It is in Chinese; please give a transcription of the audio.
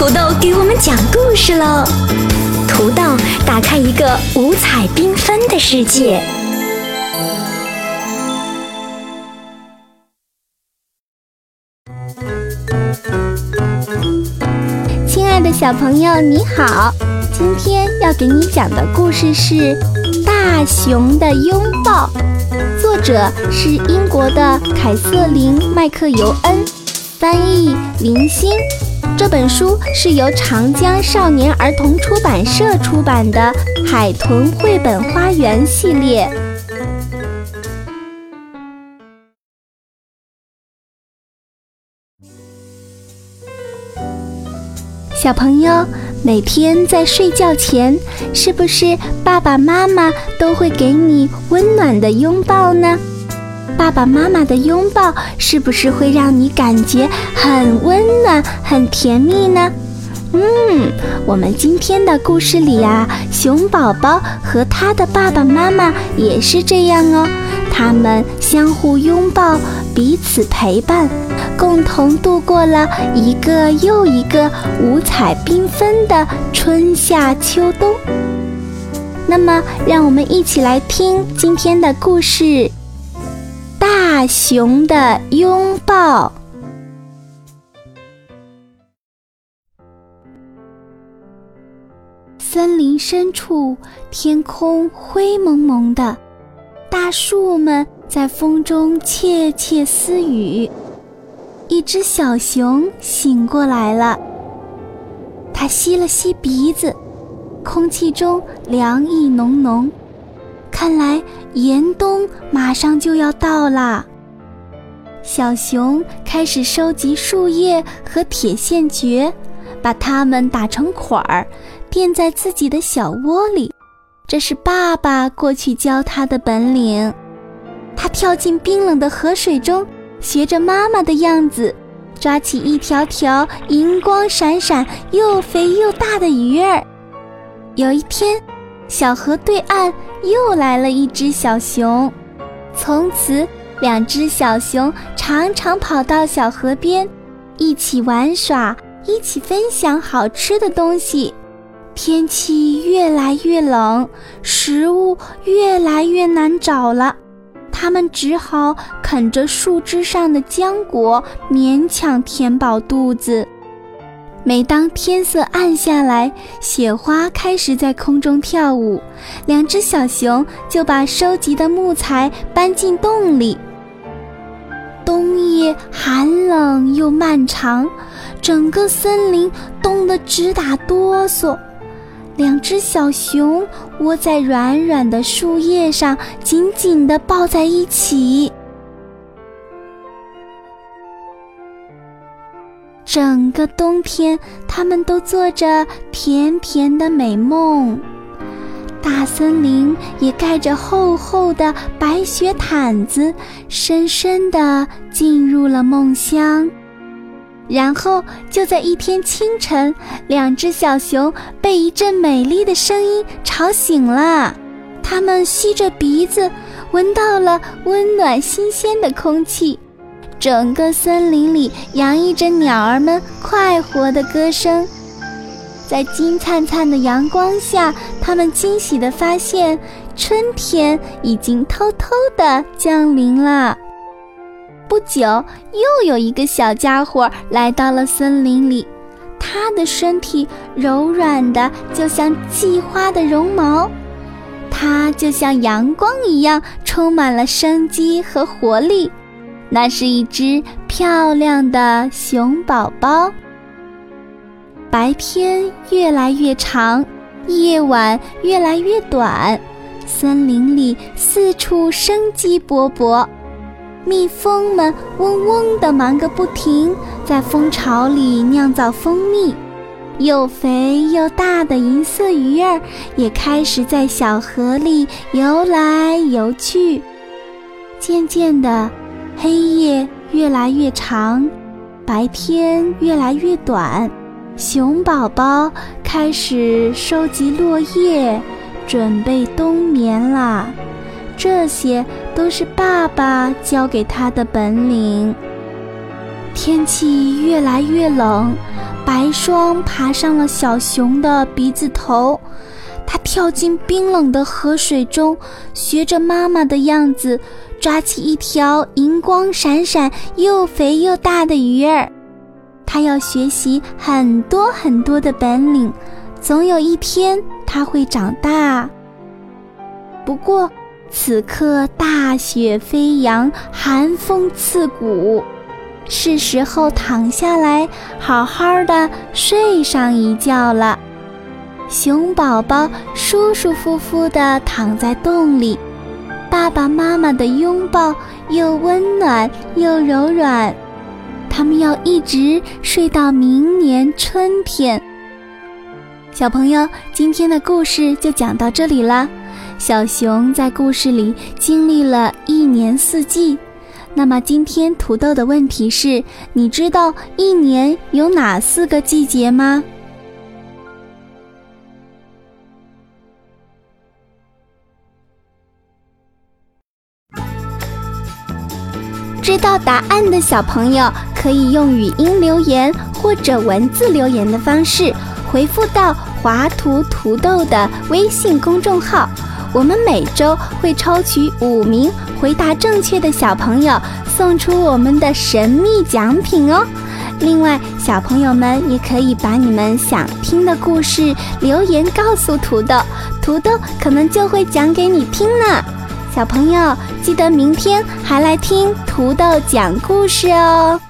土豆给我们讲故事喽！土豆打开一个五彩缤纷的世界。亲爱的小朋友，你好！今天要给你讲的故事是《大熊的拥抱》，作者是英国的凯瑟琳·麦克尤恩，翻译林欣。这本书是由长江少年儿童出版社出版的《海豚绘本花园》系列。小朋友，每天在睡觉前，是不是爸爸妈妈都会给你温暖的拥抱呢？爸爸妈妈的拥抱是不是会让你感觉很温暖、很甜蜜呢？嗯，我们今天的故事里啊，熊宝宝和他的爸爸妈妈也是这样哦，他们相互拥抱，彼此陪伴，共同度过了一个又一个五彩缤纷的春夏秋冬。那么，让我们一起来听今天的故事。大熊的拥抱。森林深处，天空灰蒙蒙的，大树们在风中窃窃私语。一只小熊醒过来了，它吸了吸鼻子，空气中凉意浓浓。看来严冬马上就要到啦。小熊开始收集树叶和铁线蕨，把它们打成捆儿，垫在自己的小窝里。这是爸爸过去教他的本领。他跳进冰冷的河水中，学着妈妈的样子，抓起一条条银光闪闪、又肥又大的鱼儿。有一天，小河对岸。又来了一只小熊，从此两只小熊常常跑到小河边，一起玩耍，一起分享好吃的东西。天气越来越冷，食物越来越难找了，它们只好啃着树枝上的浆果，勉强填饱肚子。每当天色暗下来，雪花开始在空中跳舞，两只小熊就把收集的木材搬进洞里。夜寒冷又漫长，整个森林冻得直打哆嗦。两只小熊窝在软软的树叶上，紧紧地抱在一起。整个冬天，他们都做着甜甜的美梦。大森林也盖着厚厚的白雪毯子，深深地进入了梦乡。然后，就在一天清晨，两只小熊被一阵美丽的声音吵醒了。它们吸着鼻子，闻到了温暖新鲜的空气。整个森林里洋溢着鸟儿们快活的歌声，在金灿灿的阳光下，他们惊喜地发现，春天已经偷偷地降临了。不久，又有一个小家伙来到了森林里，它的身体柔软的，就像荠花的绒毛，它就像阳光一样，充满了生机和活力。那是一只漂亮的熊宝宝。白天越来越长，夜晚越来越短，森林里四处生机勃勃，蜜蜂们嗡嗡地忙个不停，在蜂巢里酿造蜂蜜。又肥又大的银色鱼儿也开始在小河里游来游去。渐渐的。黑夜越来越长，白天越来越短，熊宝宝开始收集落叶，准备冬眠啦。这些都是爸爸教给他的本领。天气越来越冷，白霜爬上了小熊的鼻子头。它跳进冰冷的河水中，学着妈妈的样子，抓起一条银光闪闪、又肥又大的鱼儿。它要学习很多很多的本领，总有一天它会长大。不过，此刻大雪飞扬，寒风刺骨，是时候躺下来，好好的睡上一觉了。熊宝宝舒舒服服地躺在洞里，爸爸妈妈的拥抱又温暖又柔软，他们要一直睡到明年春天。小朋友，今天的故事就讲到这里啦。小熊在故事里经历了一年四季，那么今天土豆的问题是：你知道一年有哪四个季节吗？知道答案的小朋友可以用语音留言或者文字留言的方式回复到华图土豆的微信公众号。我们每周会抽取五名回答正确的小朋友，送出我们的神秘奖品哦。另外，小朋友们也可以把你们想听的故事留言告诉土豆，土豆可能就会讲给你听呢。小朋友，记得明天还来听土豆讲故事哦。